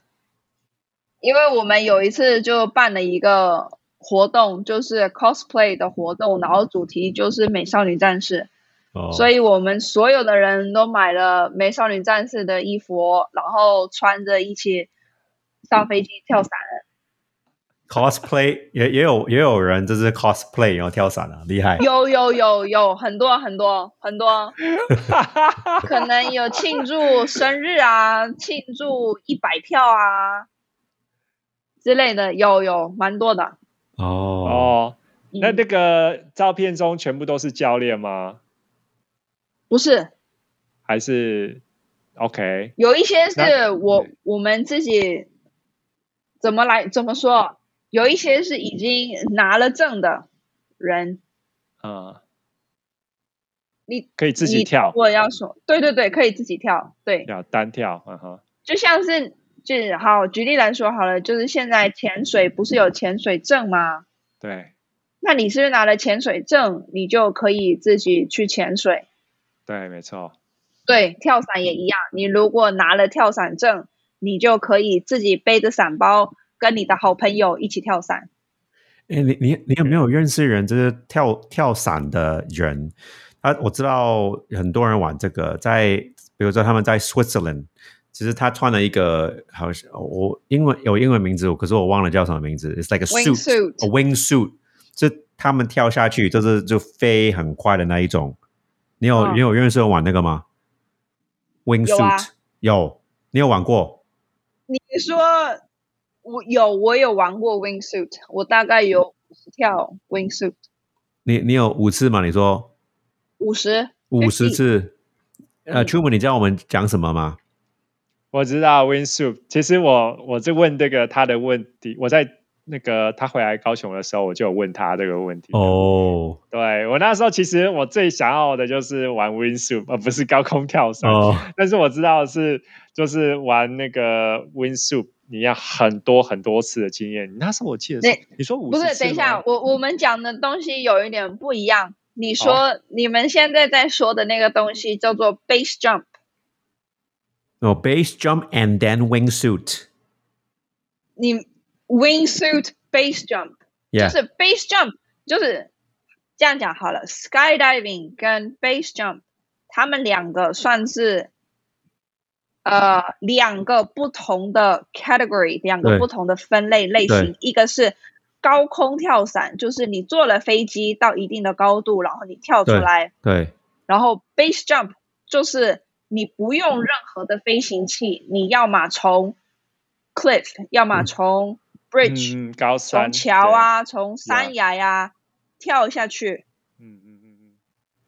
因为我们有一次就办了一个。活动就是 cosplay 的活动，然后主题就是美少女战士，所以我们所有的人都买了美少女战士的衣服，然后穿着一起上飞机跳伞。cosplay 也也有也有人就是 cosplay 然后跳伞啊，厉害！有有有有很多很多很多，[LAUGHS] 可能有庆祝生日啊，庆祝一百票啊之类的，有有蛮多的。哦哦，那那个照片中全部都是教练吗？不是，还是 OK？有一些是我我们自己怎么来怎么说？有一些是已经拿了证的人，啊，你可以自己跳。我要说，对对对，可以自己跳，对，要单跳，嗯哼，就像是。就是好，举例来说好了，就是现在潜水不是有潜水证吗？对。那你是不是拿了潜水证，你就可以自己去潜水？对，没错。对，跳伞也一样。你如果拿了跳伞证，你就可以自己背着伞包，跟你的好朋友一起跳伞。哎，你你你有没有认识人，就是跳跳伞的人？啊，我知道很多人玩这个，在比如说他们在 Switzerland。其实他穿了一个，好像我英文有英文名字，可是我忘了叫什么名字。It's like a suit, a wing suit。就他们跳下去，就是就飞很快的那一种。你有你有认识玩那个吗？Wing suit 有，你有玩过？你说我有，我有玩过 wing suit，我大概有五十跳 wing suit。你你有五次吗？你说五十五十次？呃，Truman，你知道我们讲什么吗？我知道 Wingsuit 其实我我在问这个他的问题，我在那个他回来高雄的时候，我就有问他这个问题。哦，对我那时候其实我最想要的就是玩 Win Soup，而不是高空跳伞。哦，[LAUGHS] 但是我知道是就是玩那个 Win Soup，你要很多很多次的经验。那时候我记得是你说五不是？等一下，我我们讲的东西有一点不一样。你说你们现在在说的那个东西叫做 Base Jump。No base jump and then wingsuit。你 wingsuit base jump，就是 base jump，就是这样讲好了。Skydiving 跟 base jump，他们两个算是呃两个不同的 category，两个不同的分类类型。一个是高空跳伞，就是你坐了飞机到一定的高度，然后你跳出来。对。然后 base jump 就是。你不用任何的飞行器，你要么从 cliff，要么从 bridge，高山，从桥啊，从山崖呀跳下去。嗯嗯嗯嗯。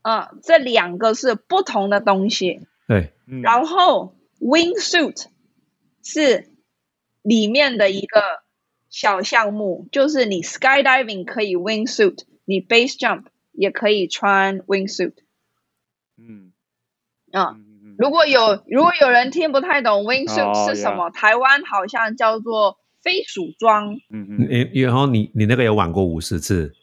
嗯，这两个是不同的东西。对。然后 wing suit 是里面的一个小项目，就是你 skydiving 可以 wingsuit，你 base jump 也可以穿 wingsuit 嗯啊。如果有如果有人听不太懂 wingsuit 哦是什么，台湾好像叫做飞鼠装。嗯嗯，你然后你你那个有玩过五十次，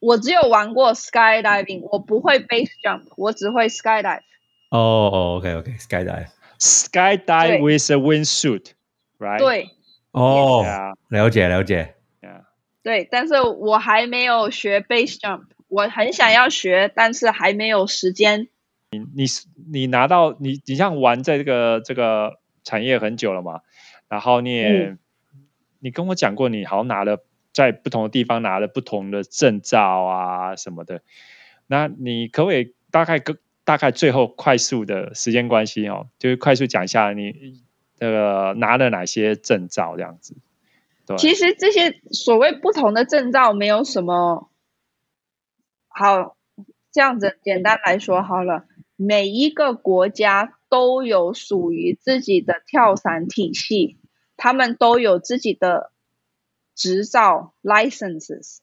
我只有玩过 skydiving，我不会 base jump，我只会 skydive。哦哦，OK OK，skydive，skydive 对。with a wingsuit，right？对。哦对，啊，了解了解，对但是我还没有学 base jump，我很想要学，但是还没有时间。你拿到你你像玩这个这个产业很久了嘛，然后你也、你跟我讲过，你好像拿了在不同的地方拿了不同的证照啊什么的，那你可不可以大概跟大概最后快速的时间关系哦，就是快速讲一下你这个拿了哪些证照这样子？对，其实这些所谓不同的证照没有什么好，这样子简单来说好了，每一个国家都有属于自己的跳伞体系，他们都有自己的执照 licenses。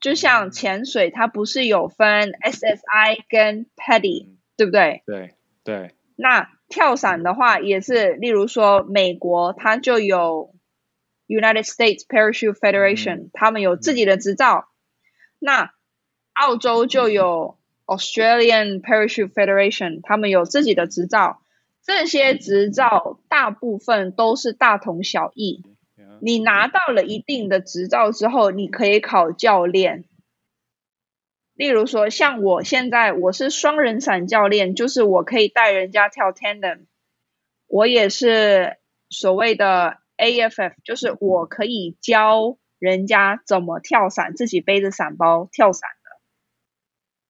就像潜水，它不是有分 SSI 跟 PADI，对不对？对对，那跳伞的话，也是，例如说美国，它就有 United States Parachute Federation，、他们有自己的执照。那澳洲就有 Australian Parachute Federation，他们有自己的执照。这些执照大部分都是大同小异。你拿到了一定的执照之后，你可以考教练。例如说，像我现在我是双人伞教练，就是我可以带人家跳 tandem，我也是所谓的 AFF，就是我可以教人家怎么跳伞，自己背着伞包跳伞。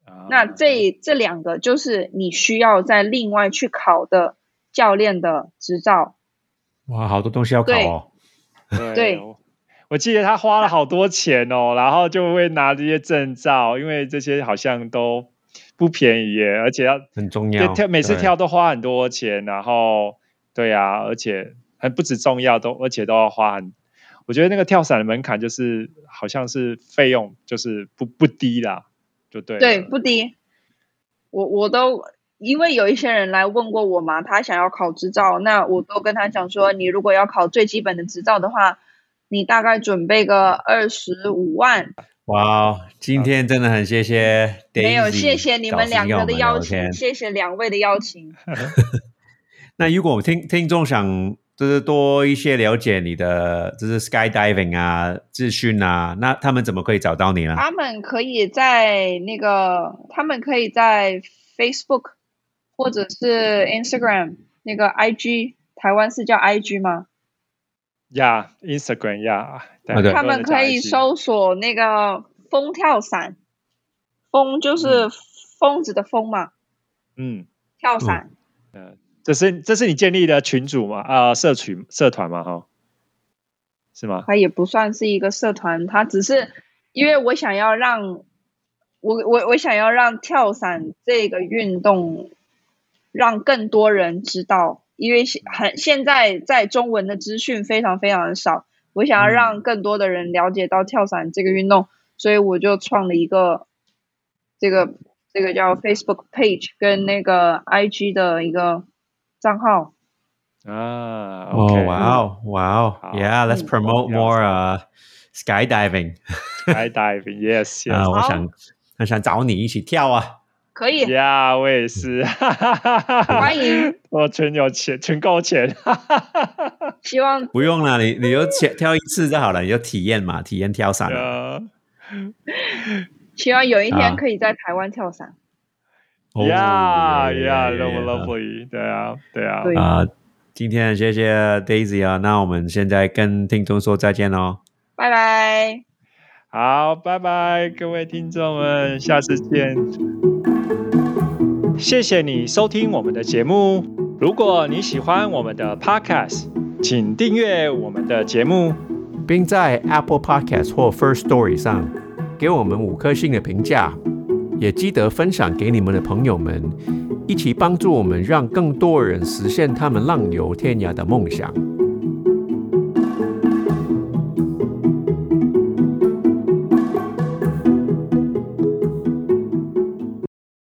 的那这这两个就是你需要在另外去考的教练的执照。哇，好多东西要考哦。对对我我记得他花了好多钱哦，然后就会拿这些证照，因为这些好像都不便宜耶，而且要很重要，跳每次跳都花很多钱，然后对啊，而且还不止重要，都而且都要花很。我觉得那个跳伞的门槛就是好像是费用就是不不低啦，就对。对，不低。我我都因为有一些人来问过我嘛，他想要考执照，那我都跟他讲说，你如果要考最基本的执照的话，你大概准备个二十五万。哇，今天真的很谢谢没有，谢谢你们两个的邀请，谢谢两位的邀请。[LAUGHS] [LAUGHS] 那如果听听众想就是多一些了解你的就是 skydiving 啊、资讯啊，那他们怎么可以找到你呢？他们可以在那个，他们可以在 Facebook 或者是 Instagram 那个 IG，台湾是叫 IG 吗？呀、i n s t a g r a m 呀、对啊对他们可以搜索那个风跳伞，风就是疯子的疯嘛，嗯跳伞。呃，这是这是你建立的群组嘛？啊、社群社团嘛？哈，是吗？它也不算是一个社团，它只是因为我想要让我我我想要让跳伞这个运动让更多人知道，因为现很现在在中文的资讯非常非常的少，我想要让更多的人了解到跳伞这个运动，所以我就创了一个这个这个叫 Facebook page 跟那个 IG 的一个账号。啊哦，，OK，哇哦，哇哦，Yeah，let's 嗯 promote 嗯 more 呃 skydiving，skydiving，yes，yes，啊，我想很想找你一起跳啊。可以，呀，我也是，[LAUGHS] 欢迎，我存有钱，存够钱，[LAUGHS] 希望。不用了，你你就跳跳一次就好了，你就体验嘛，体验跳伞。希望有一啊天可以在台湾跳伞。哦呀耶呀耶，love lovely，对啊，对啊，对。啊，今天谢谢 Daisy 啊，那我们现在跟听众说再见喽。拜拜。好，拜拜，各位听众们，下次见。谢谢你收听我们的节目。如果你喜欢我们的 Podcast，请订阅我们的节目。并在 Apple Podcast 或 First Story 上给我们五颗星的评价，也记得分享给你们的朋友们，一起帮助我们让更多人实现他们浪游天涯的梦想。